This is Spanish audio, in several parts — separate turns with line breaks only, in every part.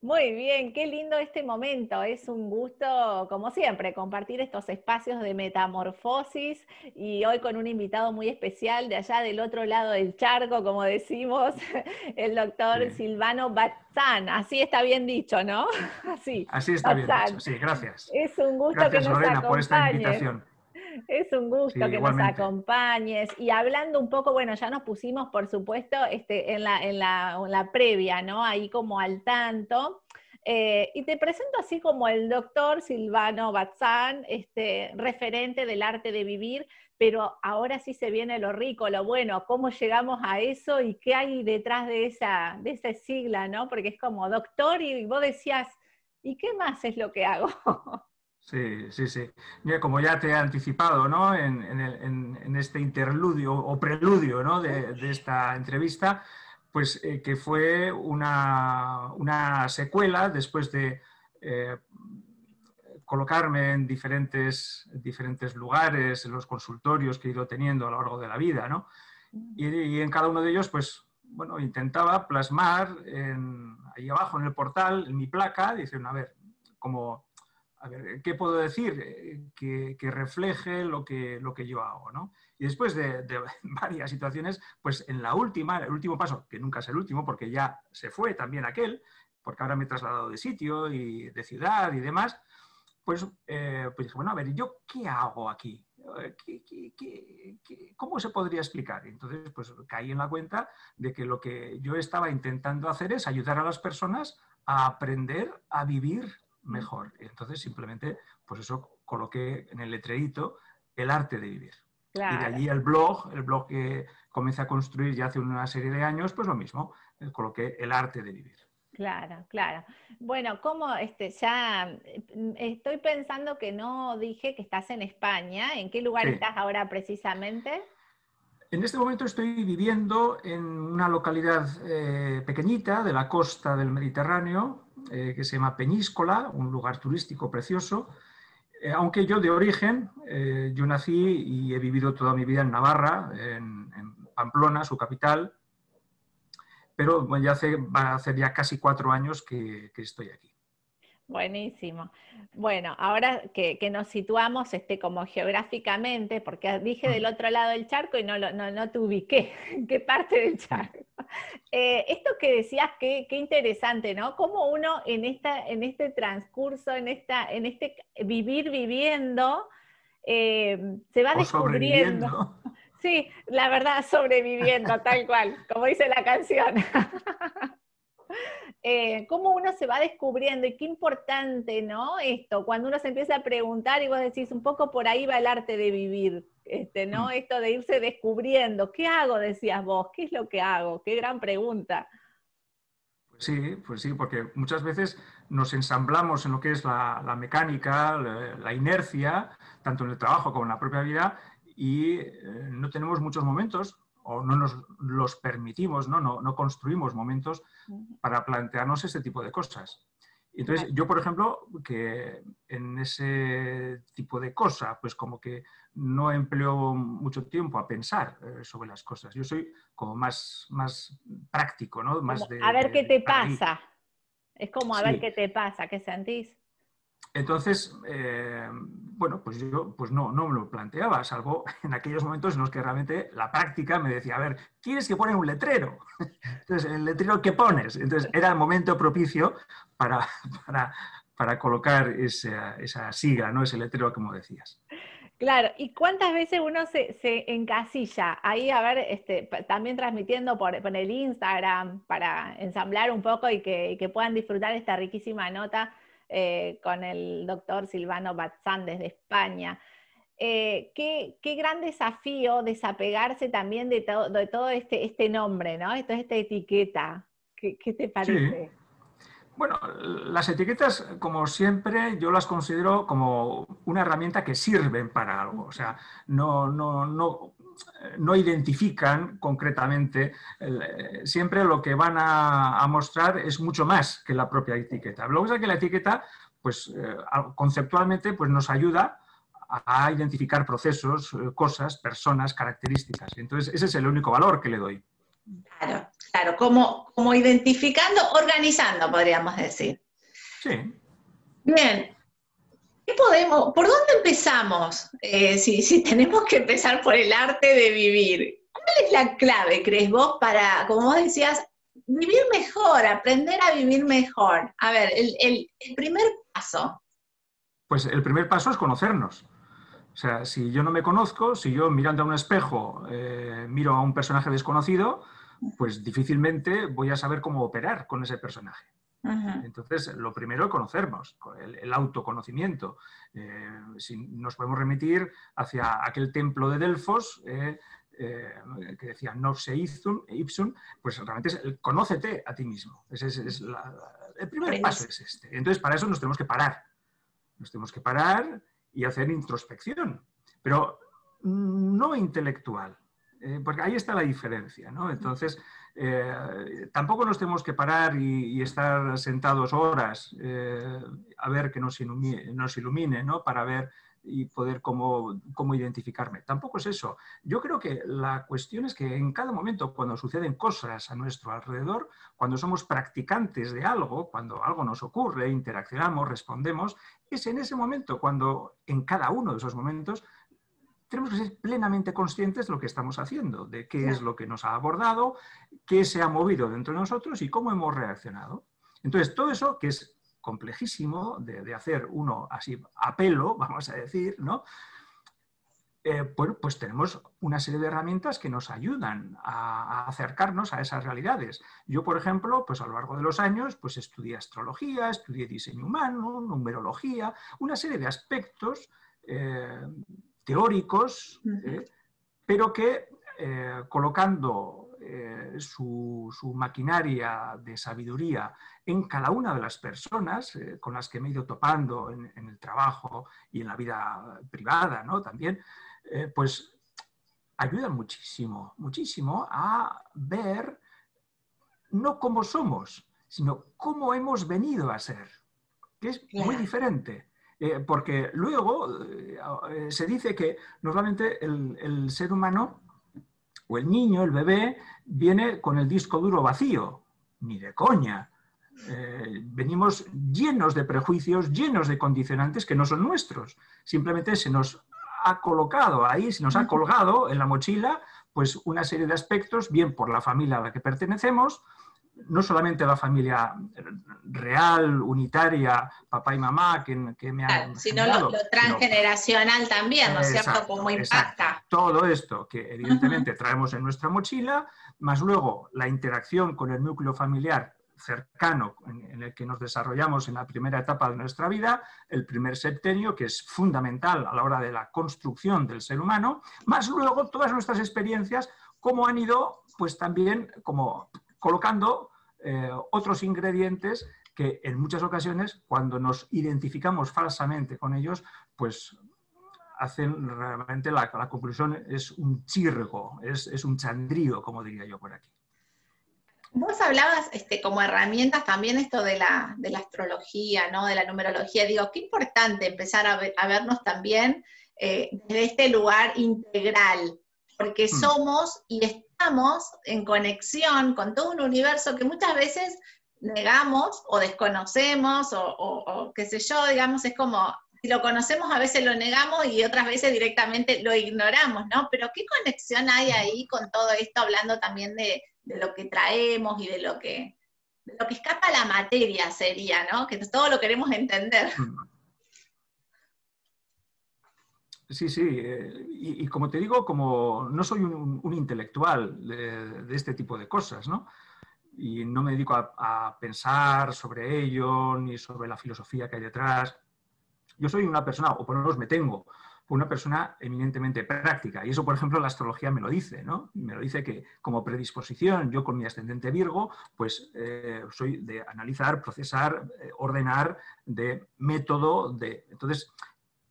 Muy bien, qué lindo este momento. Es un gusto, como siempre, compartir estos espacios de metamorfosis y hoy con un invitado muy especial de allá del otro lado del charco, como decimos, el doctor Silvano Batzán. Así está bien dicho, ¿no?
Así, Así está bien dicho, sí, gracias.
Es un gusto
gracias,
que nos
Lorena, por esta invitación.
Es un gusto que nos acompañes. Y hablando un poco, bueno, ya nos pusimos, por supuesto, este, en, la, en, la, previa, ¿no? Ahí como al tanto. Eh, y te presento así como el doctor Silvano Batzán, este, referente del arte de vivir, pero ahora sí se viene lo rico, lo bueno, cómo llegamos a eso y qué hay detrás de esa, de esa sigla, ¿no? Porque es como doctor y vos decías, ¿y qué más es lo que hago?
Sí, sí, sí. Como ya te he anticipado ¿no? en, este interludio o preludio ¿no? de, esta entrevista, pues eh, que fue una, secuela después de eh, colocarme en diferentes, diferentes lugares, en los consultorios que he ido teniendo a lo largo de la vida, ¿no? Y, en cada uno de ellos, pues, bueno, intentaba plasmar ahí abajo en el portal, en mi placa, dicen, a ver, como a ver, ¿qué puedo decir? Eh, que, refleje lo que, yo hago, ¿no? Y después de, varias situaciones, pues en la última, el último paso, que nunca es el último, porque ya se fue también aquel, porque ahora me he trasladado de sitio y de ciudad y demás, pues, eh, pues dije, bueno, a ver, ¿yo qué hago aquí? ¿Qué, cómo se podría explicar? Entonces, pues caí en la cuenta de que lo que yo estaba intentando hacer es ayudar a las personas a aprender a vivir mejor. Entonces simplemente, pues eso coloqué en el letrerito el arte de vivir. Y de allí el blog, el blog que comencé a construir ya hace una serie de años, pues lo mismo, eh, coloqué el arte de vivir.
Claro, claro. Bueno, como este, ya mm, estoy pensando que no dije que estás en España. ¿En qué lugar estás ahora precisamente?
En este momento estoy viviendo en una localidad eh, pequeñita de la costa del Mediterráneo, eh, que se llama Peñíscola, un lugar turístico precioso. Eh, aunque yo de origen, eh, yo nací y he vivido toda mi vida en Navarra, en, Pamplona, su capital, pero ya hace, va a ya casi cuatro años que estoy aquí.
Buenísimo. Bueno, ahora que, nos situamos este, como geográficamente, porque dije del otro lado del charco y no, no, no te ubiqué, qué parte del charco. Eh, esto que decías, qué, qué, interesante, ¿no? Cómo uno en, esta, en este transcurso, en, esta, en este vivir viviendo, eh, se va descubriendo. Sí, la verdad, sobreviviendo, tal cual, como dice la canción. Eh, cómo uno se va descubriendo y qué importante, ¿no? Esto, cuando uno se empieza a preguntar y vos decís, un poco por ahí va el arte de vivir, este, ¿no? Mm. Esto de irse descubriendo, ¿qué hago? Decías vos, ¿qué es lo que hago? Qué gran pregunta.
Pues sí, pues sí, porque muchas veces nos ensamblamos en lo que es la, mecánica, la, inercia, tanto en el trabajo como en la propia vida, y eh, no tenemos muchos momentos o no nos los permitimos, ¿no? No, no construimos momentos para plantearnos ese tipo de cosas. Entonces, yo, por ejemplo, que en ese tipo de cosas, pues como que no empleo mucho tiempo a pensar eh, sobre las cosas. Yo soy como más, más práctico, ¿no? Más
de, a ver qué te pasa. Es como a ver qué te pasa, qué sentís.
Entonces, eh, bueno, pues yo pues no, no me lo planteaba, salvo en aquellos momentos en los que realmente la práctica me decía, a ver, tienes que poner un letrero. Entonces, ¿el letrero qué pones? Entonces, era el momento propicio para, para, colocar esa, esa siga, ¿no? ese letrero, como decías.
Claro, ¿y cuántas veces uno se, encasilla? Ahí, a ver, este, también transmitiendo por, el Instagram para ensamblar un poco y que, que puedan disfrutar esta riquísima nota eh, con el doctor Silvano Batzán desde España. Eh, qué, gran desafío desapegarse también de, de todo este, este, nombre, ¿no? Esto, esta etiqueta. ¿Qué, te parece?
Bueno, las etiquetas, como siempre, yo las considero como una herramienta que sirven para algo. O sea, no, no, no, no identifican concretamente, eh, siempre lo que van a, mostrar es mucho más que la propia etiqueta. Lo que pasa es que la etiqueta, pues eh, conceptualmente, pues nos ayuda a identificar procesos, eh, cosas, personas, características. Entonces, ese es el único valor que le doy.
Claro, claro, como, como identificando, organizando, podríamos decir.
Sí.
Bien. ¿Qué podemos, ¿Por dónde empezamos? Eh, si, tenemos que empezar por el arte de vivir, ¿cuál es la clave, crees vos, para, como vos decías, vivir mejor, aprender a vivir mejor? A ver, el, primer paso.
Pues el primer paso es conocernos. O sea, si yo no me conozco, si yo mirando a un espejo eh, miro a un personaje desconocido, pues difícilmente voy a saber cómo operar con ese personaje. Entonces, lo primero es conocernos, el, autoconocimiento. Eh, si nos podemos remitir hacia aquel templo de Delfos, eh, eh, que decía no se ipsum, pues realmente es el, conócete a ti mismo. el primer paso es este. Entonces, para eso nos tenemos que parar. Nos tenemos que parar y hacer introspección, pero no intelectual. Eh, porque ahí está la diferencia, ¿no? Entonces, eh, tampoco nos tenemos que parar y, estar sentados horas eh, a ver que nos ilumine, nos ilumine, ¿no? Para ver y poder cómo, cómo, identificarme. Tampoco es eso. Yo creo que la cuestión es que en cada momento, cuando suceden cosas a nuestro alrededor, cuando somos practicantes de algo, cuando algo nos ocurre, interaccionamos, respondemos, es en ese momento cuando en cada uno de esos momentos tenemos que ser plenamente conscientes de lo que estamos haciendo, de qué es lo que nos ha abordado, qué se ha movido dentro de nosotros y cómo hemos reaccionado. Entonces, todo eso que es complejísimo de, hacer uno así a pelo, vamos a decir, ¿no? Eh, bueno, pues tenemos una serie de herramientas que nos ayudan a, acercarnos a esas realidades. Yo, por ejemplo, pues a lo largo de los años, pues estudié astrología, estudié diseño humano, numerología, una serie de aspectos eh, teóricos, ¿eh? pero que eh, colocando eh, su, maquinaria de sabiduría en cada una de las personas con las que me he ido topando en, el trabajo y en la vida privada ¿no? también, pues ayudan muchísimo, muchísimo a ver no cómo somos, sino cómo hemos venido a ser, que es muy diferente. Eh, porque luego eh, eh, se dice que normalmente el, ser humano o el niño, el bebé, viene con el disco duro vacío, ni de coña. venimos llenos de prejuicios, llenos de condicionantes que no son nuestros. Simplemente se nos ha colocado ahí, se nos ha colgado en la mochila, pues una serie de aspectos, bien por la familia a la que pertenecemos, no solamente la familia real, unitaria, papá y mamá, que, me han...
sino lo, transgeneracional también, ¿no es cierto? Cómo impacta.
Todo esto que evidentemente traemos en nuestra mochila, más luego la interacción con el núcleo familiar cercano en, el que nos desarrollamos en la primera etapa de nuestra vida, el primer septenio, que es fundamental a la hora de la construcción del ser humano, más luego todas nuestras experiencias, cómo han ido, pues también como colocando eh, otros ingredientes que en muchas ocasiones, cuando nos identificamos falsamente con ellos, pues hacen realmente la, conclusión es un chirgo, es, un chandrío, como diría yo por aquí.
Vos hablabas este, como herramientas también esto de la, astrología, ¿no? de la numerología. Digo, qué importante empezar a, vernos también eh, desde este lugar integral, porque hmm. somos y estamos en conexión con todo un universo que muchas veces negamos o desconocemos o, qué sé yo, digamos, es como, si lo conocemos a veces lo negamos y otras veces directamente lo ignoramos, ¿no? Pero ¿qué conexión hay ahí con todo esto, hablando también de, lo que traemos y de lo que, de lo que escapa la materia sería, ¿no? Que todo lo queremos entender.
Sí, sí, eh, y, como te digo, como no soy un, intelectual de, este tipo de cosas, ¿no? Y no me dedico a, pensar sobre ello, ni sobre la filosofía que hay detrás. Yo soy una persona, o por lo menos me tengo, una persona eminentemente práctica. Y eso, por ejemplo, la astrología me lo dice, ¿no? Me lo dice que como predisposición, yo con mi ascendente Virgo, pues eh, soy de analizar, procesar, eh, ordenar, de método, de... Entonces,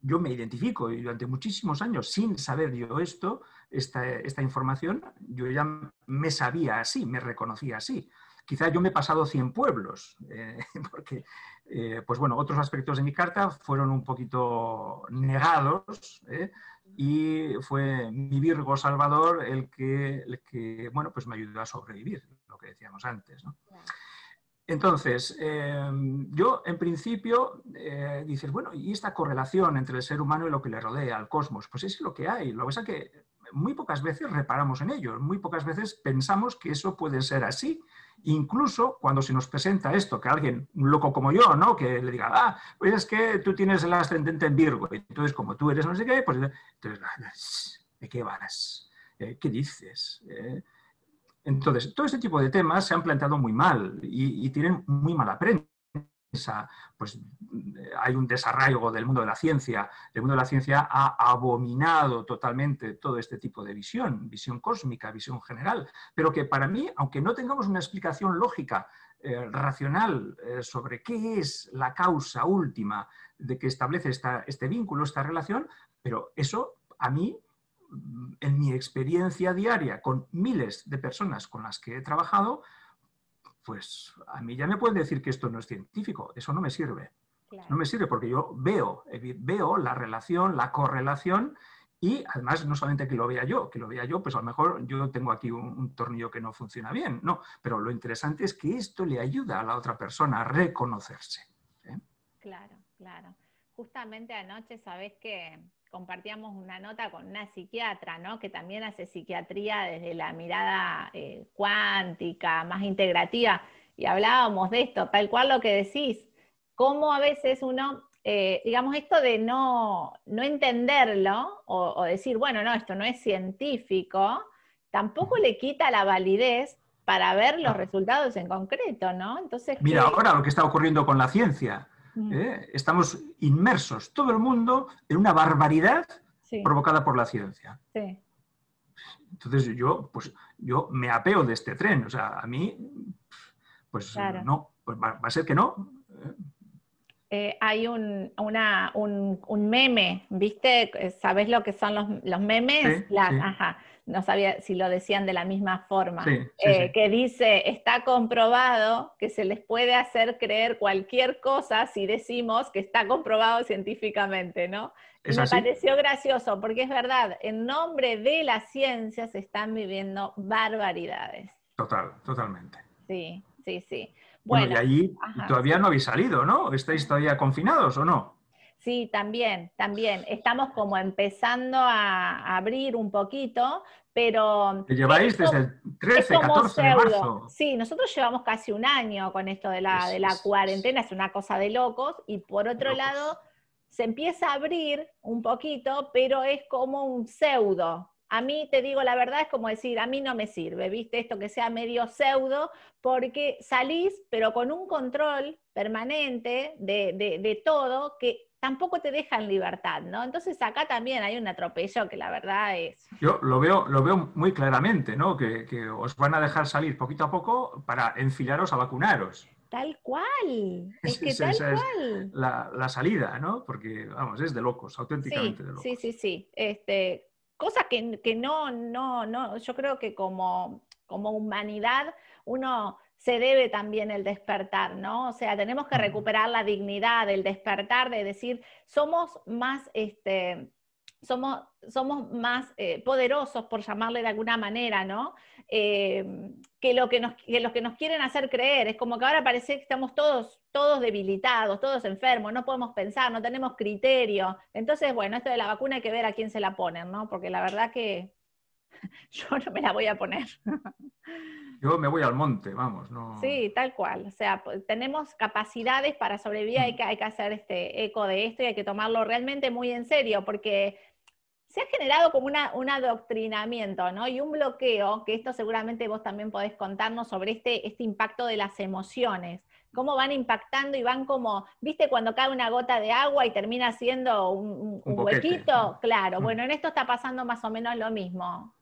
yo me identifico y durante muchísimos años, sin saber yo esto, esta, esta información, yo ya me sabía así, me reconocía así. quizá yo me he pasado 100 pueblos, eh, porque, eh, pues bueno, otros aspectos de mi carta fueron un poquito negados y fue mi Virgo Salvador el que, el que, bueno, pues me ayudó a sobrevivir, lo que decíamos antes. Entonces, em, yo en principio eh, dices, bueno, ¿y esta correlación entre el ser humano y lo que le rodea, al cosmos? Pues es lo que hay. Lo que pasa es que muy pocas veces reparamos en ello, muy pocas veces pensamos que eso puede ser así. Incluso cuando se nos presenta esto, que alguien, un loco como yo, ¿no? Que le diga, ah, pues es que tú tienes el ascendente en Virgo, entonces como tú eres no sé qué, pues entonces, ¿de qué vas? Eh, ¿Qué dices? Eh, entonces, todo este tipo de temas se han planteado muy mal y, tienen muy mala prensa. Pues eh, hay un desarraigo del mundo de la ciencia. El mundo de la ciencia ha abominado totalmente todo este tipo de visión, visión cósmica, visión general. Pero que para mí, aunque no tengamos una explicación lógica, eh, racional eh, sobre qué es la causa última de que establece este vínculo, esta relación, pero eso a mí en mi experiencia diaria con miles de personas con las que he trabajado, pues a mí ya me pueden decir que esto no es científico, eso no me sirve. No me sirve porque yo veo, veo la relación, la correlación y además no solamente que lo vea yo, que lo vea yo, pues a lo mejor yo tengo aquí un, tornillo que no funciona bien, no, pero lo interesante es que esto le ayuda a la otra persona a reconocerse. ¿eh?
Claro, claro. Justamente anoche, sabes que compartíamos una nota con una psiquiatra, ¿no? Que también hace psiquiatría desde la mirada eh, cuántica, más integrativa, y hablábamos de esto, tal cual lo que decís, cómo a veces uno, eh, digamos, esto de no, no entenderlo o, decir, bueno, no, esto no es científico, tampoco le quita la validez para ver los resultados en concreto, ¿no?
Entonces, Mira, ahora lo que está ocurriendo con la ciencia ¿eh? Estamos inmersos, todo el mundo, en una barbaridad provocada por la ciencia. Entonces yo, pues, yo me apeo de este tren. O sea, a mí, pues no, pues va, a ser que no.
Eh, hay un, un, meme, ¿viste? ¿Sabes lo que son los, memes? Ajá no sabía si lo decían de la misma forma, eh, que dice, está comprobado que se les puede hacer creer cualquier cosa si decimos que está comprobado científicamente, ¿no? Y me pareció gracioso, porque es verdad, en nombre de la ciencia se están viviendo barbaridades.
Total, totalmente.
Sí, sí, sí.
Bueno, y allí todavía no habéis salido, ¿no? ¿Estáis todavía confinados o no?
Sí, también, también. Estamos como empezando a abrir un poquito, pero...
¿Te lleváis desde el 13, 14 de marzo?
Sí, nosotros llevamos casi un año con esto de la, de la cuarentena, es una cosa de locos, y por otro lado, se empieza a abrir un poquito, pero es como un pseudo. A mí, te digo la verdad, es como decir, a mí no me sirve, ¿viste? Esto que sea medio pseudo, porque salís, pero con un control permanente de, de, de todo, que tampoco te dejan libertad, ¿no? Entonces acá también hay un atropello que la verdad es...
Yo lo veo, lo veo muy claramente, ¿no? Que, os van a dejar salir poquito a poco para enfilaros a vacunaros.
Tal cual, es que tal cual.
la, salida, ¿no? Porque, vamos, es de locos, auténticamente de locos.
Sí, sí, sí. Este, cosa que, que no, no, no, yo creo que como, como humanidad uno se debe también el despertar, ¿no? O sea, tenemos que recuperar la dignidad, el despertar, de decir, somos más, este, somos, somos más eh, poderosos, por llamarle de alguna manera, ¿no? Eh, que, lo que, nos, que los que nos quieren hacer creer. Es como que ahora parece que estamos todos, todos debilitados, todos enfermos, no podemos pensar, no tenemos criterio. Entonces, bueno, esto de la vacuna hay que ver a quién se la ponen, ¿no? Porque la verdad que yo no me la voy a poner.
Yo me voy al monte, vamos. No...
Sí, tal cual. O sea, pues, tenemos capacidades para sobrevivir, hay que, hay que hacer este eco de esto y hay que tomarlo realmente muy en serio, porque se ha generado como una, un adoctrinamiento, ¿no? Y un bloqueo, que esto seguramente vos también podés contarnos sobre este, este impacto de las emociones, cómo van impactando y van como, viste, cuando cae una gota de agua y termina siendo un, huequito, claro, mm. bueno, en esto está pasando más o menos lo mismo.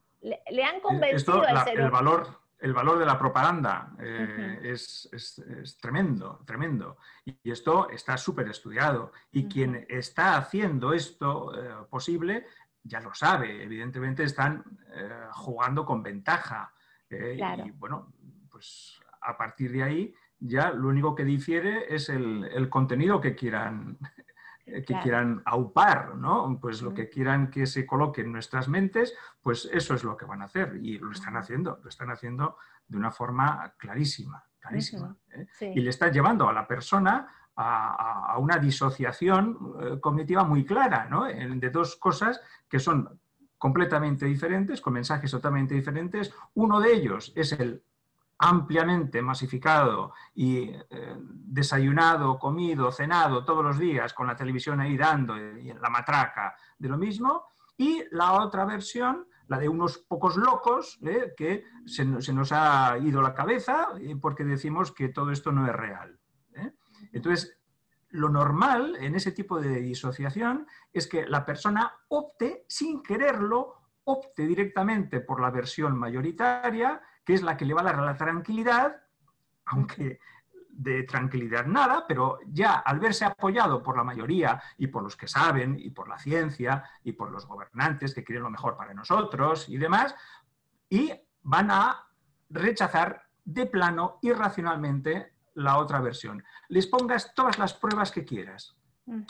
Le, han convencido
el valor el valor de la propaganda eh, es, tremendo, tremendo. Y esto está súper estudiado. Y quien está haciendo esto eh, posible ya lo sabe. Evidentemente están eh, jugando con ventaja. Y bueno, pues a partir de ahí ya lo único que difiere es el, contenido que quieran, que quieran aupar, ¿no? Pues lo que quieran que se coloque en nuestras mentes, pues eso es lo que van a hacer y lo están haciendo, lo están haciendo de una forma clarísima, clarísima. ¿eh? Y le están llevando a la persona a, una disociación eh, cognitiva muy clara, ¿no? De dos cosas que son completamente diferentes, con mensajes totalmente diferentes. Uno de ellos es el ampliamente masificado y eh, desayunado, comido, cenado todos los días con la televisión ahí dando y la matraca de lo mismo. Y la otra versión, la de unos pocos locos, ¿eh? que se, nos ha ido la cabeza eh, porque decimos que todo esto no es real. Entonces, lo normal en ese tipo de disociación es que la persona opte sin quererlo, opte directamente por la versión mayoritaria que es la que le va a dar la tranquilidad, aunque de tranquilidad nada, pero ya al verse apoyado por la mayoría y por los que saben y por la ciencia y por los gobernantes que quieren lo mejor para nosotros y demás, y van a rechazar de plano irracionalmente la otra versión. Les pongas todas las pruebas que quieras.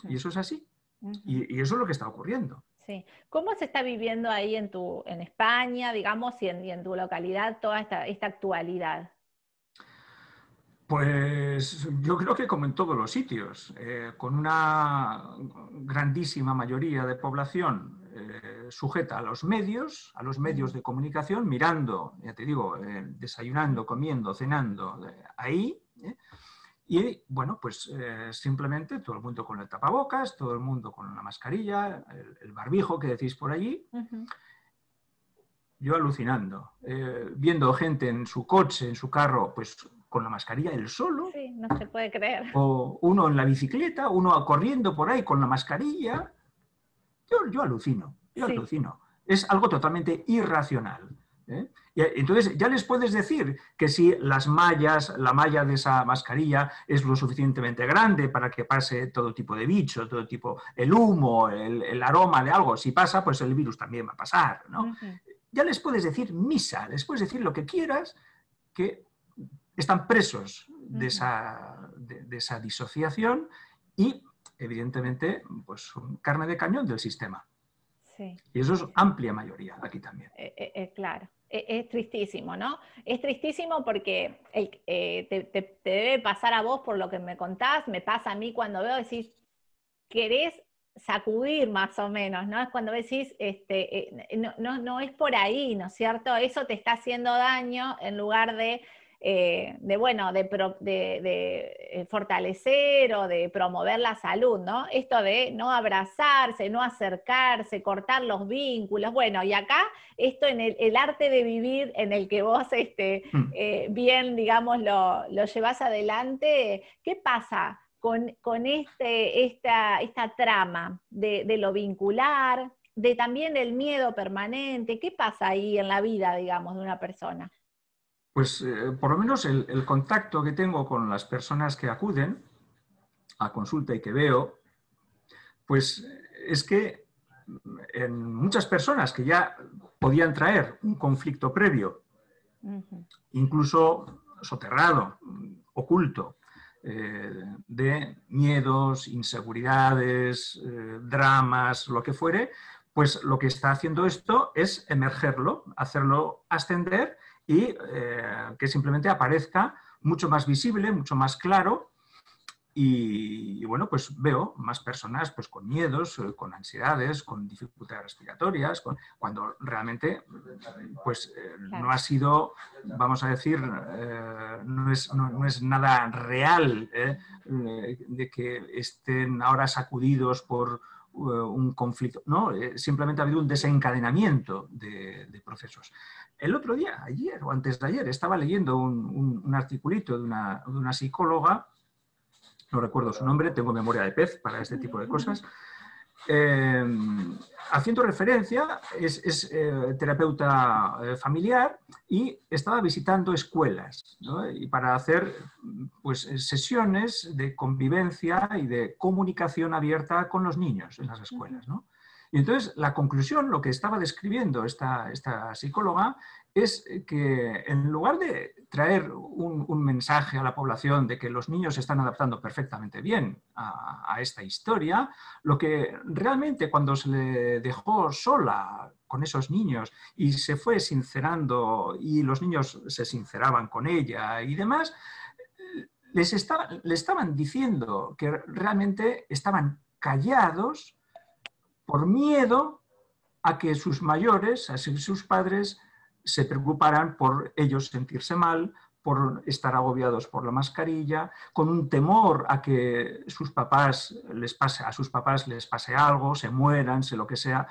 Y eso es así. y, y eso es lo que está ocurriendo.
Sí. ¿Cómo se está viviendo ahí en, tu, en España, digamos, y en, tu localidad toda esta, actualidad?
Pues yo creo que como en todos los sitios, eh, con una grandísima mayoría de población eh, sujeta a los medios, a los medios de comunicación, mirando, ya te digo, eh, desayunando, comiendo, cenando, ahí, y bueno, pues eh, simplemente todo el mundo con el tapabocas, todo el mundo con la mascarilla, el, barbijo que decís por allí. Yo alucinando, eh, viendo gente en su coche, en su carro, pues con la mascarilla él solo.
Sí, no se puede creer.
O uno en la bicicleta, uno corriendo por ahí con la mascarilla. Yo, yo alucino, yo alucino. Es algo totalmente irracional. ¿eh? Entonces ya les puedes decir que si las mallas, la malla de esa mascarilla es lo suficientemente grande para que pase todo tipo de bicho, todo tipo, el humo, el, aroma de algo, si pasa, pues el virus también va a pasar. Ya les puedes decir misa, les puedes decir lo que quieras, que están presos de, esa, de, esa disociación y evidentemente pues carne de cañón del sistema. Y eso es amplia mayoría aquí también.
Eh, eh, claro. E, es, tristísimo, ¿no? Es tristísimo porque eh, te, debe pasar a vos por lo que me contás, me pasa a mí cuando veo, decís, querés sacudir más o menos, ¿no? Es cuando decís, este, eh, no, no es por ahí, ¿no es cierto? Eso te está haciendo daño en lugar de eh, de, bueno, de, eh, fortalecer o de promover la salud, ¿no? Esto de no abrazarse, no acercarse, cortar los vínculos, bueno, y acá esto en el, arte de vivir en el que vos este, mm. eh, bien, digamos, lo, lo llevas adelante, ¿qué pasa? Con, este, esta, esta trama de, de lo vincular, de también el miedo permanente, ¿qué pasa ahí en la vida, digamos, de una persona?
Pues eh, por lo menos el, contacto que tengo con las personas que acuden a consulta y que veo, pues es que en muchas personas que ya podían traer un conflicto previo, incluso soterrado, oculto, eh, de miedos, inseguridades, eh, dramas, lo que fuere, pues lo que está haciendo esto es emergerlo, hacerlo ascender y eh, que simplemente aparezca mucho más visible, mucho más claro. Y, bueno, pues veo más personas pues, con miedos, eh, con ansiedades, con dificultades respiratorias, cuando realmente pues, eh, no ha sido, vamos a decir, no, es, no, es, nada real de que estén ahora sacudidos por, un conflicto, no, simplemente ha habido un desencadenamiento de, de, procesos. El otro día, ayer o antes de ayer, estaba leyendo un, un, articulito de una, de una, psicóloga, no recuerdo su nombre, tengo memoria de pez para este tipo de cosas, eh, haciendo referencia, es, eh, terapeuta eh, familiar y estaba visitando escuelas y para hacer pues, sesiones de convivencia y de comunicación abierta con los niños en las escuelas. ¿no? Y entonces la conclusión, lo que estaba describiendo esta, esta psicóloga, es que en lugar de traer un, mensaje a la población de que los niños se están adaptando perfectamente bien a, esta historia, lo que realmente cuando se le dejó sola con esos niños y se fue sincerando y los niños se sinceraban con ella y demás, les le estaban diciendo que realmente estaban callados por miedo a que sus mayores, así sus padres, se preocuparán por ellos sentirse mal, por estar agobiados por la mascarilla, con un temor a que sus papás les pase, a sus papás les pase algo, se mueran, se lo que sea.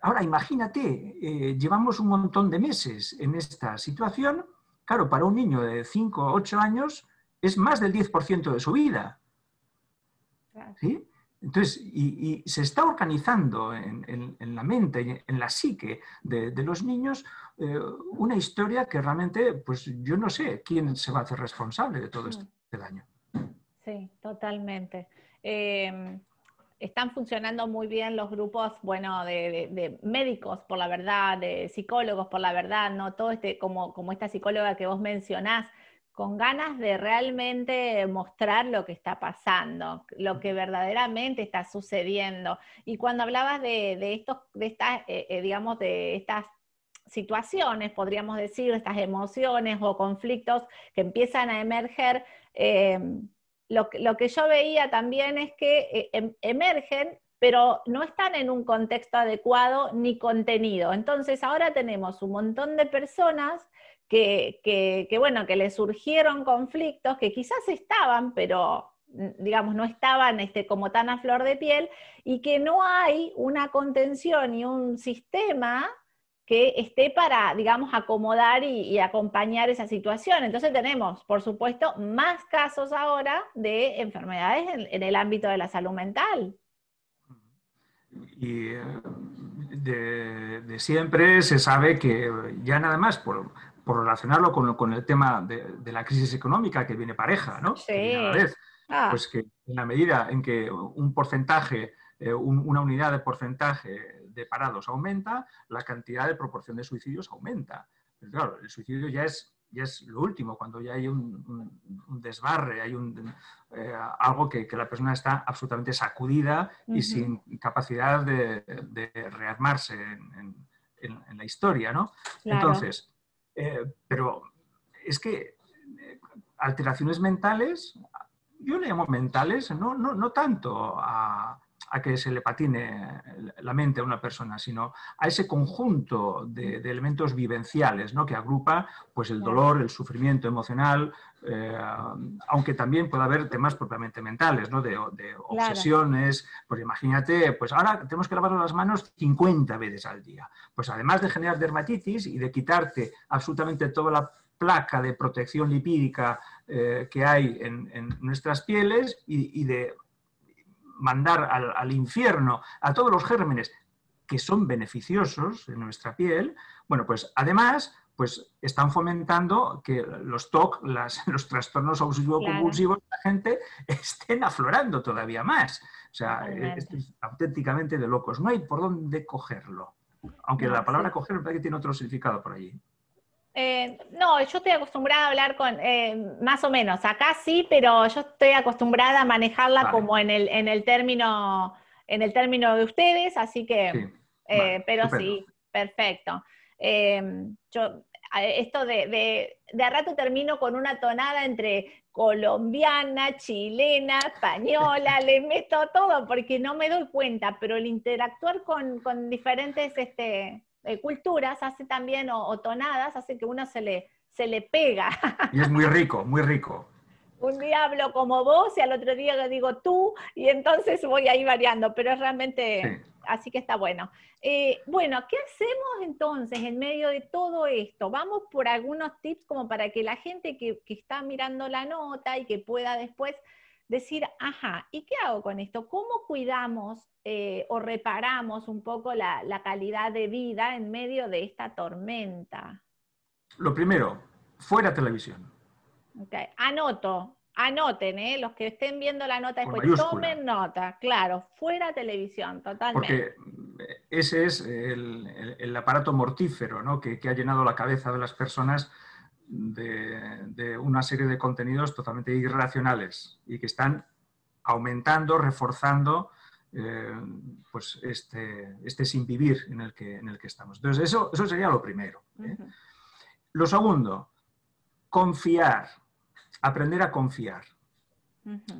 Ahora, imagínate, eh, llevamos un montón de meses en esta situación. Claro, para un niño de 5 o 8 años es más del 10% de su vida. ¿Sí? Entonces, y, se está organizando en, la mente, en la psique de, los niños, eh, una historia que realmente, pues yo no sé quién se va a hacer responsable de todo este daño.
Sí, totalmente. Em, están funcionando muy bien los grupos, bueno, de, médicos, por la verdad, de psicólogos, por la verdad, ¿no? Todo este, como, como esta psicóloga que vos mencionás, con ganas de realmente mostrar lo que está pasando, lo que verdaderamente está sucediendo. Y cuando hablabas de, estos, de estas, eh, eh, digamos, de estas situaciones, podríamos decir, estas emociones o conflictos que empiezan a emerger, eh, lo, que yo veía también es que em, emergen pero no están en un contexto adecuado ni contenido. Entonces ahora tenemos un montón de personas que, bueno, que le surgieron conflictos que quizás estaban, pero mm, digamos, no estaban este, como tan a flor de piel, y que no hay una contención y un sistema que esté para, digamos, acomodar y, acompañar esa situación. Entonces tenemos, por supuesto, más casos ahora de enfermedades en, el ámbito de la salud mental.
Y eh, de, siempre se sabe que ya nada más por, por relacionarlo con, el tema de, la crisis económica que viene pareja, ¿no? Sí. Ah. Pues que en la medida en que un porcentaje, eh, una unidad de porcentaje de parados aumenta, la cantidad de proporción de suicidios aumenta. Pero claro, el suicidio ya es, ya es lo último, cuando ya hay un, desbarre, hay un, eh, algo que, la persona está absolutamente sacudida y sin capacidad de, rearmarse en, la historia, ¿no? Entonces, eh, pero es que eh, alteraciones mentales, yo le llamo mentales, no, no, no tanto a, a que se le patine la mente a una persona, sino a ese conjunto de, elementos vivenciales ¿no? que agrupa pues, el dolor, el sufrimiento emocional, eh, aunque también puede haber temas propiamente mentales, ¿no? de, obsesiones. Pues imagínate, pues ahora tenemos que lavar las manos 50 veces al día. Pues además de generar dermatitis y de quitarte absolutamente toda la placa de protección lipídica eh, que hay en, nuestras pieles y de mandar al, infierno a todos los gérmenes que son beneficiosos en nuestra piel, bueno, pues además pues están fomentando que los TOC, los trastornos obsesivo-compulsivos de la gente estén aflorando todavía más. O sea, es auténticamente de locos. No hay por dónde cogerlo. Aunque la palabra coger me parece que tiene otro significado por allí.
Eh, no, yo estoy acostumbrada a hablar con, eh, más o menos, acá sí, pero yo estoy acostumbrada a manejarla como en el, en el término, en el término de ustedes, así que, eh, pero sí, perfecto. yo, esto de, de, de a rato termino con una tonada entre colombiana, chilena, española, le meto todo porque no me doy cuenta, pero el interactuar con, con diferentes este, eh, culturas hace también, o, tonadas, hace que uno se le, se le pega.
Y es muy rico, muy rico.
Un día hablo como vos y al otro día le digo tú, y entonces voy ahí variando, pero es realmente, así que está bueno. Eh, bueno, ¿qué hacemos entonces en medio de todo esto? Vamos por algunos tips como para que la gente que, que está mirando la nota y que pueda después decir, ajá, ¿y qué hago con esto? ¿Cómo cuidamos eh, o reparamos un poco la, calidad de vida en medio de esta tormenta?
Lo primero, fuera televisión.
Anoto, anoten, ¿eh? los que estén viendo la nota después, tomen nota, claro, fuera televisión, totalmente.
Porque ese es el, aparato mortífero ¿no? que, ha llenado la cabeza de las personas de, una serie de contenidos totalmente irracionales y que están aumentando, reforzando eh, pues este, este sin vivir en el que, en el que estamos. Entonces, eso, eso sería lo primero. ¿eh? Lo segundo, confiar, aprender a confiar.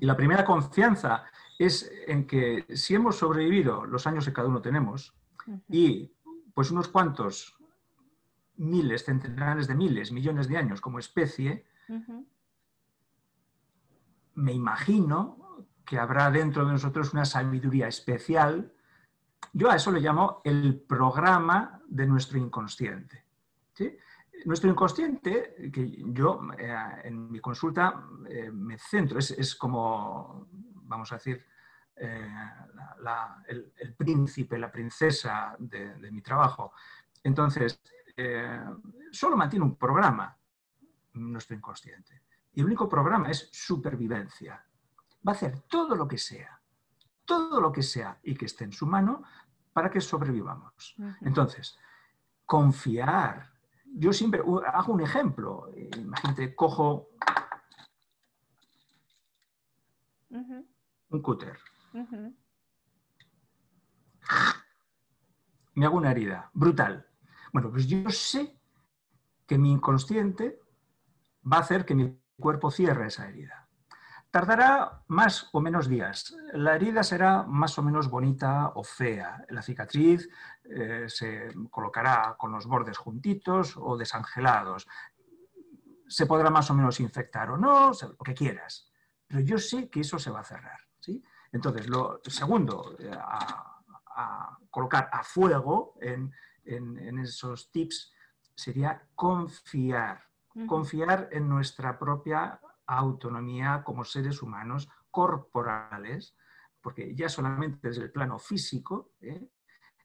Y la primera confianza es en que si hemos sobrevivido los años que cada uno tenemos y pues unos cuantos miles, centenares de miles, millones de años como especie, me imagino que habrá dentro de nosotros una sabiduría especial. Yo a eso le llamo el programa de nuestro inconsciente. ¿sí? nuestro inconsciente, que yo eh, en mi consulta eh, me centro, es, como, vamos a decir, eh, el, príncipe, la princesa de, mi trabajo. Entonces, solo mantiene un programa nuestro inconsciente. Y el único programa es supervivencia. Va a hacer todo lo que sea, todo lo que sea y que esté en su mano para que sobrevivamos. Entonces, confiar yo siempre hago un ejemplo. Imagínate, cojo un cúter. Me hago una herida, brutal. Bueno, pues yo sé que mi inconsciente va a hacer que mi cuerpo cierre esa herida. Tardará más o menos días. La herida será más o menos bonita o fea. La cicatriz eh, se colocará con los bordes juntitos o desangelados. Se podrá más o menos infectar o no, lo que quieras. Pero yo sé que eso se va a cerrar. ¿sí? Entonces, lo segundo, eh, a, colocar a fuego en, esos tips sería confiar. Confiar en nuestra propia autonomía como seres humanos corporales, porque ya solamente desde el plano físico, ¿eh?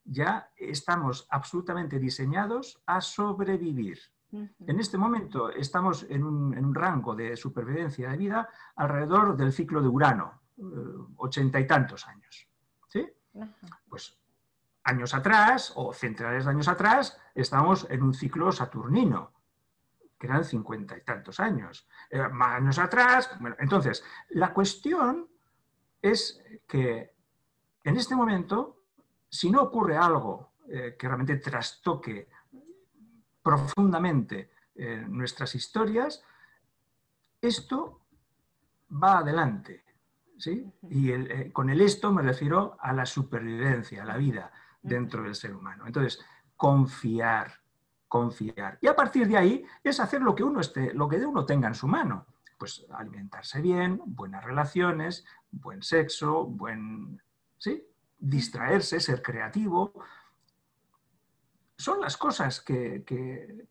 ya estamos absolutamente diseñados a sobrevivir. En este momento estamos en un, rango de supervivencia de vida alrededor del ciclo de Urano, eh, ochenta y tantos años. ¿sí? Pues años atrás, o centenares de años atrás, estamos en un ciclo saturnino, que eran cincuenta y tantos años. Eh, años atrás, bueno, entonces, la cuestión es que en este momento, si no ocurre algo eh, que realmente trastoque profundamente eh, nuestras historias, esto va adelante. ¿sí? Y con el esto me refiero a la supervivencia, a la vida dentro del ser humano. Entonces, confiar, confiar. Y a partir de ahí es hacer lo que uno esté, lo que uno tenga en su mano. Pues alimentarse bien, buenas relaciones, buen sexo, buen. ¿Sí? Distraerse, ser creativo. Son las cosas que.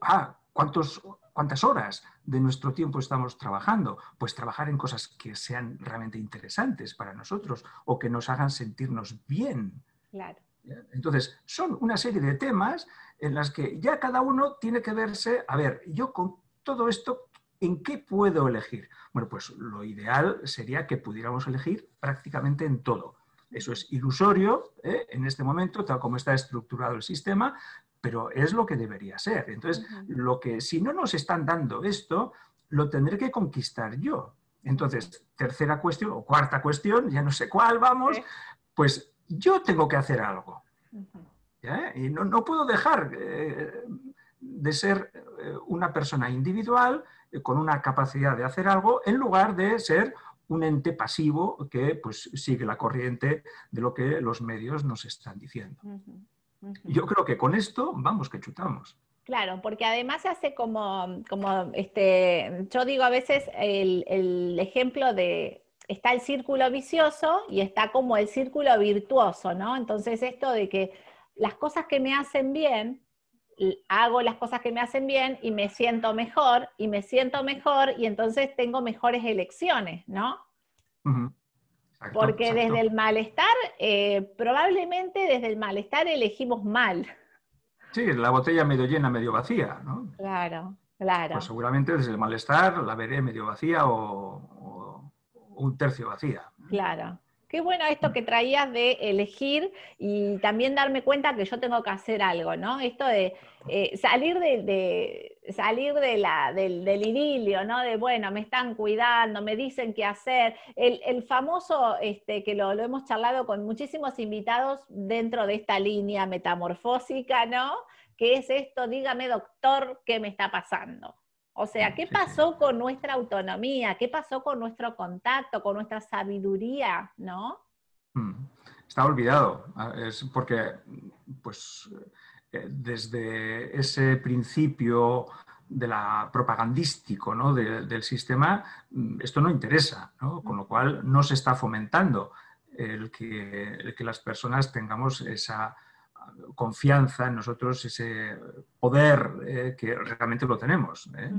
ah, ¿cuántos, ¿Cuántas horas de nuestro tiempo estamos trabajando? Pues trabajar en cosas que sean realmente interesantes para nosotros o que nos hagan sentirnos bien.
Claro.
Entonces, son una serie de temas en las que ya cada uno tiene que verse, a ver, yo con todo esto, ¿en qué puedo elegir? Bueno, pues lo ideal sería que pudiéramos elegir prácticamente en todo. Eso es ilusorio ¿eh? en este momento, tal como está estructurado el sistema, pero es lo que debería ser. Entonces, lo que si no nos están dando esto, lo tendré que conquistar yo. Entonces, tercera cuestión o cuarta cuestión, ya no sé cuál vamos, pues yo tengo que hacer algo. Y no, puedo dejar eh, de ser eh, una persona individual eh, con una capacidad de hacer algo en lugar de ser un ente pasivo que pues, sigue la corriente de lo que los medios nos están diciendo. Yo creo que con esto vamos que chutamos.
Claro, porque además se hace como, como este, yo digo a veces el, el ejemplo de está el círculo vicioso y está como el círculo virtuoso, ¿no? Entonces esto de que las cosas que me hacen bien, hago las cosas que me hacen bien y me siento mejor y me siento mejor y entonces tengo mejores elecciones, ¿no? Porque desde el malestar, eh, probablemente desde el malestar elegimos mal.
Sí, la botella medio llena, medio vacía, ¿no?
Claro.
Claro. Pues seguramente desde el malestar la veré medio vacía o un tercio vacía.
Claro. Qué bueno esto que traías de elegir y también darme cuenta que yo tengo que hacer algo, ¿no? Esto de eh, salir de, salir de la, del, del, idilio, ¿no? De bueno, me están cuidando, me dicen qué hacer. El, famoso, este, que lo, lo, hemos charlado con muchísimos invitados dentro de esta línea metamorfósica, ¿no? Que es esto, dígame doctor, ¿qué me está pasando? O sea, ¿qué pasó con nuestra autonomía? ¿Qué pasó con nuestro contacto, con nuestra sabiduría? ¿No?
Mm, está olvidado. Ah, es porque, pues, eh, desde ese principio de la propagandístico ¿no? del sistema, mm, esto no interesa, ¿no? con lo cual no se está fomentando el que, el que las personas tengamos esa confianza en nosotros, ese poder eh, que realmente lo tenemos. ¿eh?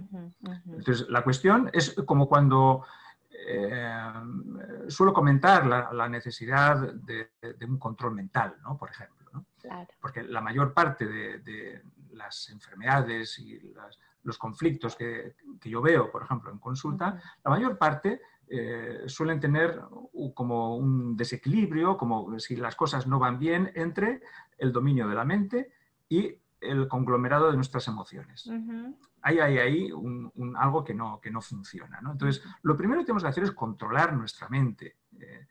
Entonces, la cuestión es como cuando eh, suelo comentar la, necesidad de, un control mental, ¿no? por ejemplo. Porque la mayor parte de, las enfermedades y los conflictos que, que, yo veo, por ejemplo, en consulta, la mayor parte eh, suelen tener como un desequilibrio, como si las cosas no van bien entre el dominio de la mente y el conglomerado de nuestras emociones. Hay ahí, un, algo que no, que no funciona. Entonces, lo primero que tenemos que hacer es controlar nuestra mente. Eh,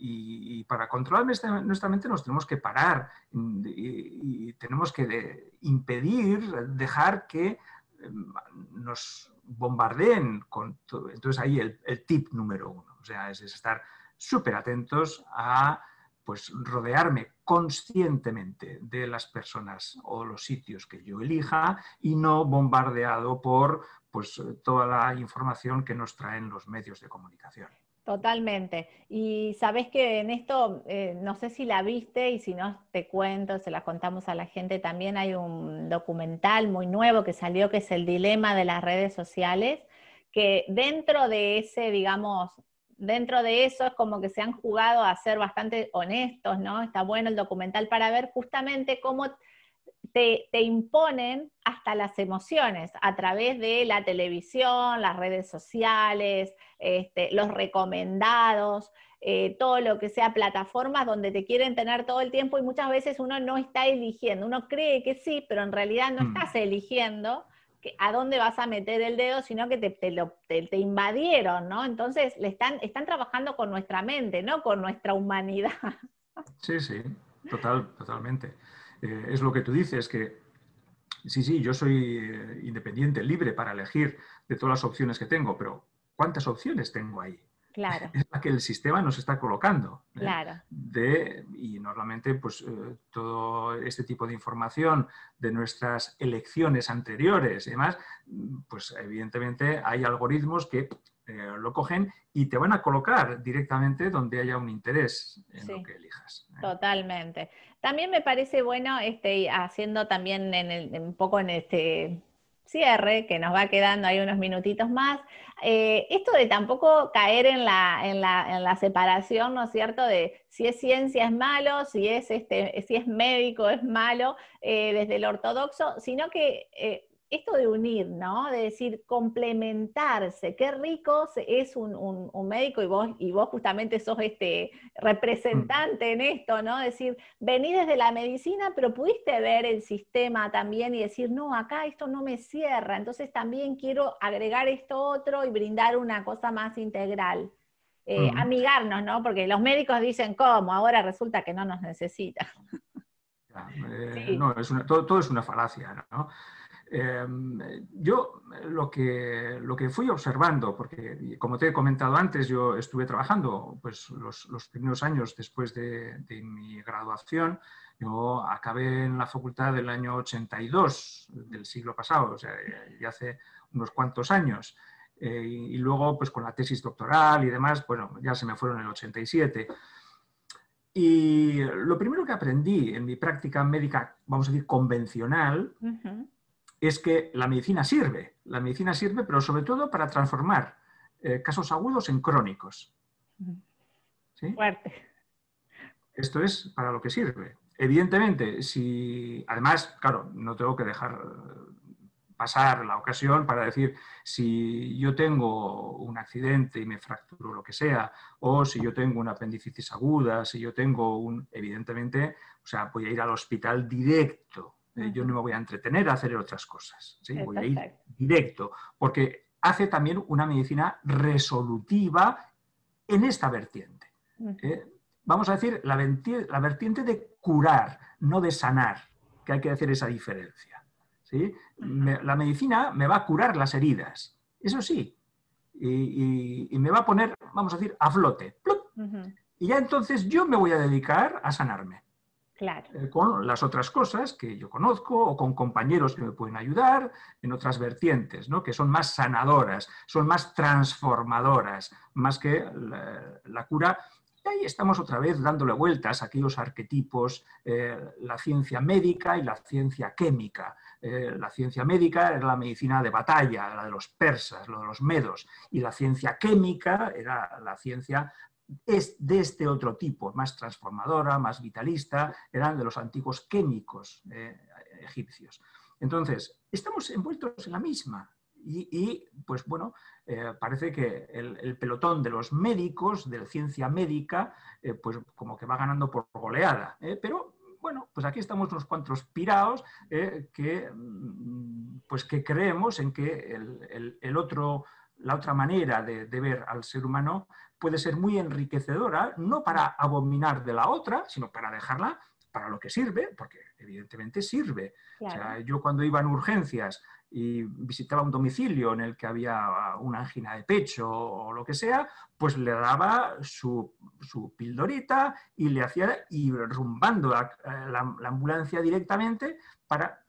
y, para controlar nuestra, mente nos tenemos que parar y, tenemos que impedir, dejar que em, nos bombardeen con todo. Entonces ahí el, tip número uno, o sea, es, estar súper atentos a pues rodearme conscientemente de las personas o los sitios que yo elija y no bombardeado por pues toda la información que nos traen los medios de comunicación.
Totalmente. Y sabes que en esto, eh, no sé si la viste y si no te cuento, se la contamos a la gente, también hay un documental muy nuevo que salió que es el dilema de las redes sociales, que dentro de ese, digamos, dentro de eso es como que se han jugado a ser bastante honestos, ¿no? Está bueno el documental para ver justamente cómo te, imponen hasta las emociones a través de la televisión, las redes sociales, este, los recomendados, eh, todo lo que sea plataformas donde te quieren tener todo el tiempo y muchas veces uno no está eligiendo, uno cree que sí, pero en realidad no mm. estás eligiendo a dónde vas a meter el dedo, sino que te, te, invadieron, ¿no? Entonces le están, están trabajando con nuestra mente, no con nuestra humanidad.
Sí, sí, total, totalmente. Eh, es lo que tú dices, que sí, sí, yo soy eh, independiente, libre para elegir de todas las opciones que tengo, pero ¿cuántas opciones tengo ahí?
Claro.
Es la que el sistema nos está colocando.
¿eh? Claro.
De, y normalmente, pues todo este tipo de información de nuestras elecciones anteriores y demás, pues evidentemente hay algoritmos que lo cogen y te van a colocar directamente donde haya un interés en lo que elijas.
Totalmente. También me parece bueno, este, haciendo también en un poco en este cierre, que nos va quedando ahí unos minutitos más, eh, esto de tampoco caer en la, en, la, en la, separación, ¿no es cierto?, de si es ciencia es malo, si es, este, si es médico es malo, eh, desde el ortodoxo, sino que eh, esto de unir, ¿no? De decir, complementarse. Qué rico es un, médico y vos, y vos justamente sos este representante en esto, ¿no? Decir, vení desde la medicina, pero pudiste ver el sistema también y decir, no, acá esto no me cierra, entonces también quiero agregar esto otro y brindar una cosa más integral. Eh, amigarnos, ¿no? Porque los médicos dicen, ¿cómo? Ahora resulta que no nos necesitan.
Eh, no, todo, todo es una falacia, ¿no? Em, yo lo que, lo que fui observando, porque como te he comentado antes, yo estuve trabajando pues, los, primeros años después de, mi graduación, yo acabé en la facultad del año 82 del siglo pasado, o sea, ya hace unos cuantos años. Eh, y luego, pues con la tesis doctoral y demás, bueno, ya se me fueron en el 87. Y lo primero que aprendí en mi práctica médica, vamos a decir, convencional, es que la medicina sirve. La medicina sirve, pero sobre todo para transformar eh, casos agudos en crónicos.
¿Sí? Fuerte.
Esto es para lo que sirve. Evidentemente, si además, claro, no tengo que dejar pasar la ocasión para decir si yo tengo un accidente y me fracturo lo que sea, o si yo tengo una apendicitis aguda, si yo tengo un, evidentemente, o sea, voy a ir al hospital directo. Eh, yo no me voy a entretener a hacer otras cosas. Voy a ir directo, porque hace también una medicina resolutiva en esta vertiente. ¿eh? vamos a decir, la vertiente, de curar, no de sanar, que hay que hacer esa diferencia. ¿sí? la medicina me va a curar las heridas, eso sí, y, me va a poner, vamos a decir, a flote. Y ya entonces yo me voy a dedicar a sanarme. Eh, con las otras cosas que yo conozco o con compañeros que me pueden ayudar en otras vertientes, ¿no? que son más sanadoras, son más transformadoras, más que la, cura. Y ahí estamos otra vez dándole vueltas a aquellos arquetipos, eh, la ciencia médica y la ciencia química. Eh, la ciencia médica era la medicina de batalla, la de los persas, lo de los medos, y la ciencia química era la ciencia es de este otro tipo, más transformadora, más vitalista, eran de los antiguos químicos eh, egipcios. Entonces, estamos envueltos en la misma. Y, pues bueno, eh, parece que el, pelotón de los médicos, de la ciencia médica, eh, pues como que va ganando por goleada. Pero bueno, pues aquí estamos unos cuantos pirados que, mm, pues que creemos en que el, otro, la otra manera de, de, ver al ser humano puede ser muy enriquecedora, no para abominar de la otra, sino para dejarla para lo que sirve, porque evidentemente sirve. O sea, yo cuando iba en urgencias y visitaba un domicilio en el que había una angina de pecho o lo que sea, pues le daba su, su pildorita y le hacía ir rumbando la, la ambulancia directamente para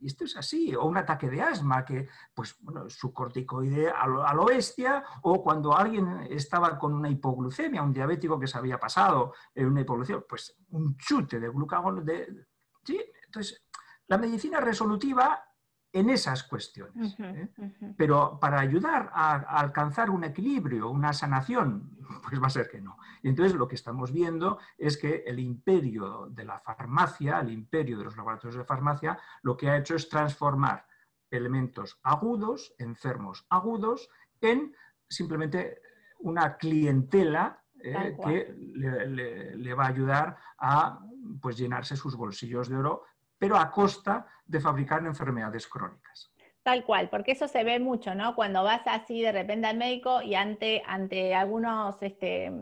y esto es así, o un ataque de asma, que pues bueno, su corticoide a lo, bestia, o cuando alguien estaba con una hipoglucemia, un diabético que se había pasado en una hipoglucemia, pues un chute de glucagón, de, ¿sí? Entonces, la medicina resolutiva en esas cuestiones. ¿eh? Pero para ayudar a, alcanzar un equilibrio, una sanación, pues va a ser que no. Y entonces lo que estamos viendo es que el imperio de la farmacia, el imperio de los laboratorios de farmacia, lo que ha hecho es transformar elementos agudos, enfermos agudos, en simplemente una clientela ¿eh? que le, le, va a ayudar a pues, llenarse sus bolsillos de oro pero a costa de fabricar enfermedades crónicas.
Tal cual, porque eso se ve mucho, ¿no? Cuando vas así de repente al médico y ante, ante algunos este,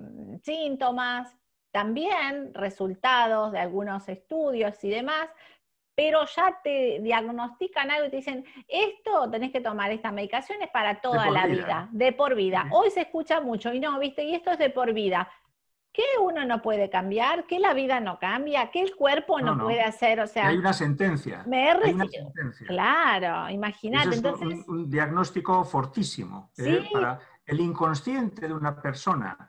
síntomas, también resultados de algunos estudios y demás, pero ya te diagnostican algo y te dicen, esto tenés que tomar esta medicación es para toda la vida. de por vida. Hoy se escucha mucho y no, viste, y esto es de por vida que uno no puede cambiar, que la vida no cambia, que el cuerpo no, puede hacer, o sea...
Hay una sentencia.
Me he Claro, imagínate.
Es un, diagnóstico fortísimo ¿eh? para el inconsciente de una persona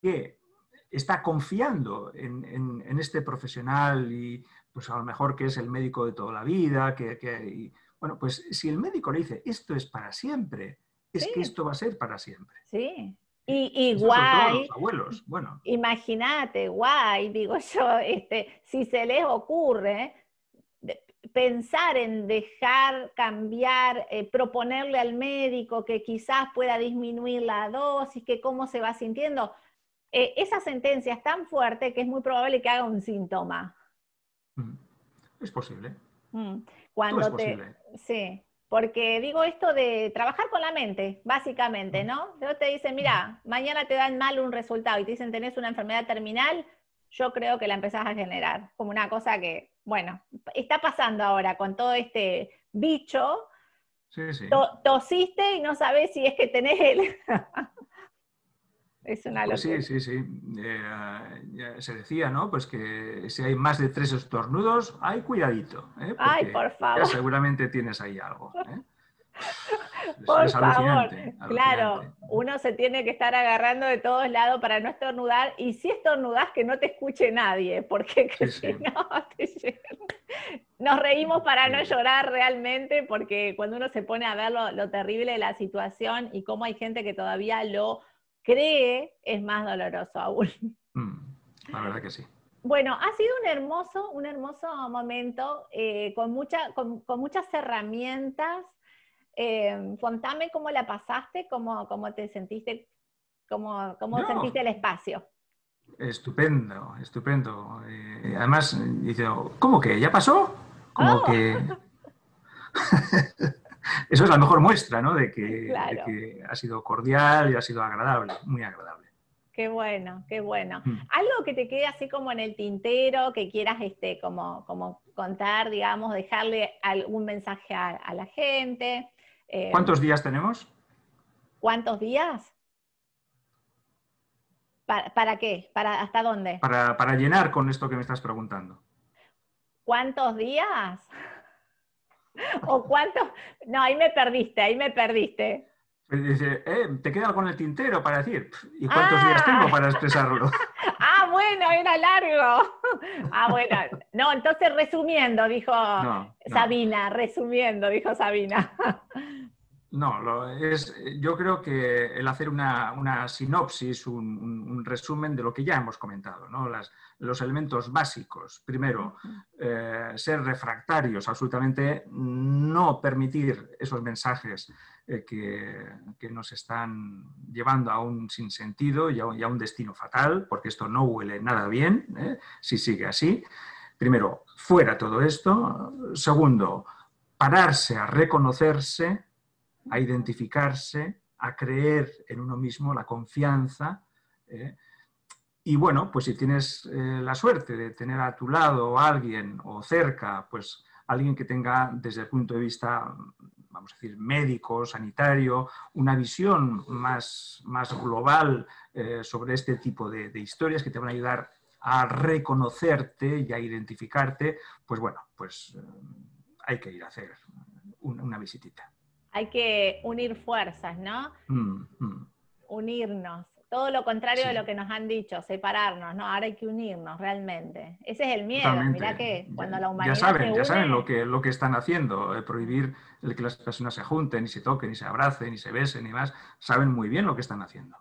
que está confiando en, este profesional y pues a lo mejor que es el médico de toda la vida, que, bueno, pues si el médico le dice esto es para siempre, es que esto va a ser para siempre.
Sí, y, guay.
abuelos, bueno.
Imagínate, guay, digo yo, este, si se les ocurre pensar en dejar cambiar, eh, proponerle al médico que quizás pueda disminuir la dosis, que cómo se va sintiendo, eh, esa sentencia es tan fuerte que es muy probable que haga un síntoma.
Mm. Es posible.
Mm. Cuando es posible. Sí. Porque digo esto de trabajar con la mente, básicamente, ¿no? Luego te dicen, mira, mañana te dan mal un resultado y te dicen tenés una enfermedad terminal, yo creo que la empezás a generar como una cosa que, bueno, está pasando ahora con todo este bicho.
Sí, sí.
tosiste y no sabes si es que tenés el...
Es una pues sí, sí, sí. Eh, se decía, ¿no? Pues que si hay más de tres estornudos, hay cuidadito. ¿eh?
Ay, por favor.
seguramente tienes ahí algo. ¿eh?
por favor. Claro, uno se tiene que estar agarrando de todos lados para no estornudar. Y si estornudas, que no te escuche nadie, porque no Nos reímos para no llorar realmente, porque cuando uno se pone a ver lo terrible de la situación y cómo hay gente que todavía lo cree, es más doloroso aún.
Mm, la verdad que sí.
Bueno, ha sido un hermoso, un hermoso momento eh, con, mucha, con, muchas herramientas. Eh, contame cómo la pasaste, cómo, cómo te sentiste, cómo, cómo sentiste el espacio.
Estupendo, estupendo. Eh, además, dice, ¿cómo que? ¿Ya pasó? Como oh. que... Eso es la mejor muestra, ¿no? De que, ha sido cordial y ha sido agradable, muy agradable.
Qué bueno, qué bueno. Mm. Algo que te quede así como en el tintero, que quieras este, como, como contar, digamos, dejarle algún mensaje a, la gente.
Eh, ¿Cuántos días tenemos?
¿Cuántos días? ¿Para, qué? ¿Para, ¿Hasta dónde?
Para, para llenar con esto que me estás preguntando.
¿Cuántos días? ¿O cuántos? No, ahí me perdiste, ahí me perdiste.
Pues dice, eh, te queda algo en el tintero para decir, ¿y cuántos días tengo ah. para expresarlo?
ah, bueno, era largo. ah, bueno, no, entonces resumiendo, dijo Sabina, resumiendo, dijo Sabina.
No, es, yo creo que el hacer una, sinopsis, un, resumen de lo que ya hemos comentado, ¿no? los elementos básicos. Primero, eh, ser refractarios, absolutamente no permitir esos mensajes eh, que, nos están llevando a un sinsentido y a, y a un destino fatal, porque esto no huele nada bien ¿eh? si sigue así. Primero, fuera todo esto. Segundo, pararse a reconocerse a identificarse, a creer en uno mismo, la confianza. ¿eh? Y bueno, pues si tienes eh, la suerte de tener a tu lado a alguien o cerca, pues alguien que tenga desde el punto de vista, vamos a decir, médico, sanitario, una visión más, más global eh, sobre este tipo de, historias que te van a ayudar a reconocerte y a identificarte, pues bueno, pues hay que ir a hacer una visitita
hay que unir fuerzas, ¿no? Mm, mm. Unirnos. Todo lo contrario de lo que nos han dicho, separarnos, ¿no? Ahora hay que unirnos realmente. Ese es el miedo. Mira que cuando la humanidad.
Ya saben, ya saben lo que, lo que están haciendo, eh, prohibir el que las personas se junten, y se toquen, y se abracen, y se besen, y más. Saben muy bien lo que están haciendo.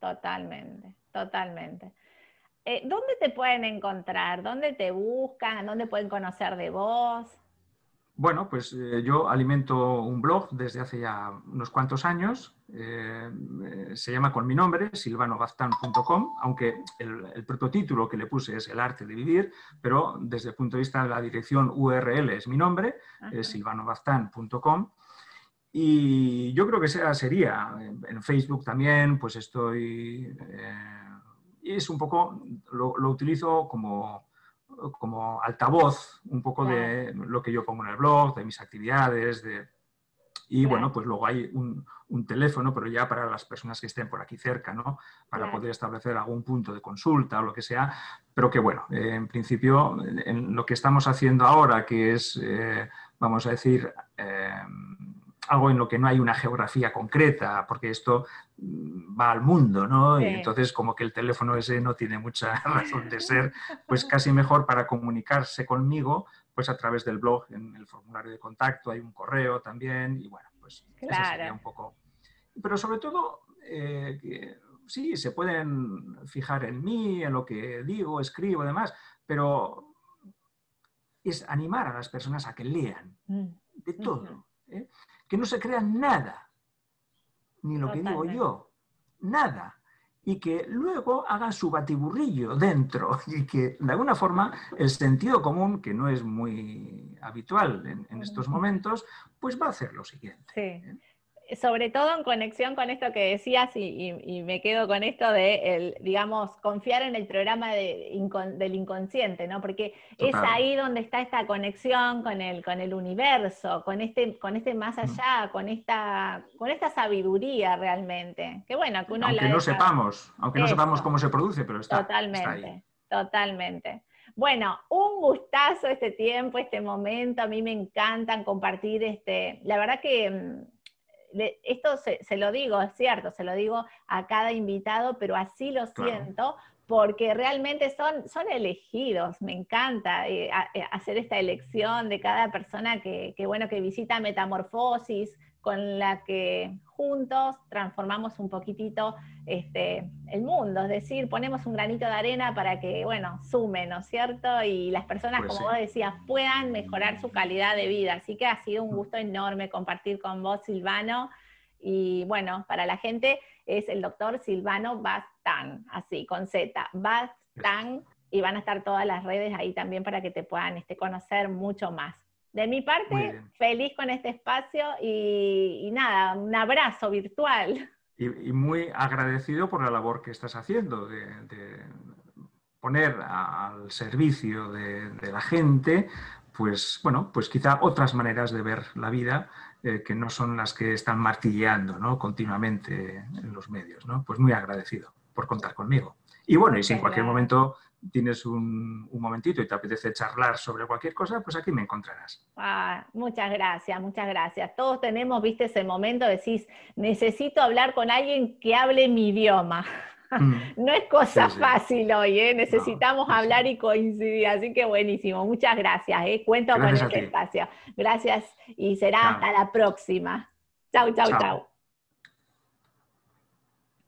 Totalmente, totalmente. Eh, ¿Dónde te pueden encontrar? ¿Dónde te buscan? ¿Dónde pueden conocer de vos?
Bueno, pues eh, yo alimento un blog desde hace ya unos cuantos años. Eh, eh, se llama con mi nombre, silvanobaztan.com, aunque el, el, prototítulo que le puse es El arte de vivir, pero desde el punto de vista de la dirección URL es mi nombre, es silvanobaztan.com. Y yo creo que sería, en Facebook también, pues estoy... y es un poco, lo utilizo como como altavoz un poco de lo que yo pongo en el blog, de mis actividades, de... Y bueno, pues luego hay un, teléfono, pero ya para las personas que estén por aquí cerca, ¿no? Para poder establecer algún punto de consulta o lo que sea. Pero que bueno, eh, en principio, en lo que estamos haciendo ahora, que es, eh, vamos a decir, algo en lo que no hay una geografía concreta, porque esto mm, va al mundo, ¿no? Y entonces como que el teléfono ese no tiene mucha razón de ser, pues casi mejor para comunicarse conmigo, pues a través del blog, en el formulario de contacto, hay un correo también, y bueno, pues eso sería un poco... Pero sobre todo, eh, sí, se pueden fijar en mí, en lo que digo, escribo, demás, pero es animar a las personas a que lean mm. de todo. ¿eh? Que no se crean nada, ni lo que digo yo, nada. Y que luego hagan su batiburrillo dentro y que de alguna forma el sentido común, que no es muy habitual en, estos momentos, pues va a hacer lo siguiente. Sí. ¿eh?
Sobre todo en conexión con esto que decías, y, me quedo con esto de, el, digamos, confiar en el programa del inconsciente, ¿no? Porque es ahí donde está esta conexión con el, con el universo, con este, con este más allá, con esta, con esta sabiduría realmente. Que bueno, que
uno aunque no sepamos, aunque no sepamos cómo se produce, pero está.
Totalmente, totalmente. Bueno, un gustazo este tiempo, este momento. A mí me encantan compartir este. La verdad que esto se, lo digo, es cierto, se lo digo a cada invitado, pero así lo siento, porque realmente son, son elegidos. Me encanta eh, eh, hacer esta elección de cada persona que, bueno, que visita Metamorfosis, con la que juntos transformamos un poquitito este, el mundo, es decir, ponemos un granito de arena para que, bueno, sume, ¿no es cierto? Y las personas, pues como vos decías, puedan mejorar su calidad de vida. Así que ha sido un mm. gusto enorme compartir con vos, Silvano. Y bueno, para la gente es el doctor Silvano Bastán, así, con Z, Bastán, y van a estar todas las redes ahí también para que te puedan este, conocer mucho más. De mi parte, feliz con este espacio y, nada, un abrazo virtual.
Y, muy agradecido por la labor que estás haciendo de, poner al servicio de, la gente, pues bueno, pues quizá otras maneras de ver la vida eh, que no son las que están martilleando ¿no? continuamente en los medios. ¿no? Pues muy agradecido por contar conmigo. Y bueno, y si en cualquier momento tienes un, momentito y te apetece charlar sobre cualquier cosa, pues aquí me encontrarás.
Ah, muchas gracias, muchas gracias. Todos tenemos, viste, ese momento, decís, necesito hablar con alguien que hable mi idioma. Mm. No es cosa fácil hoy, ¿eh? necesitamos hablar y coincidir, así que buenísimo, muchas gracias, ¿eh? cuento con este espacio. Gracias y será hasta la próxima. chau, chau. chau.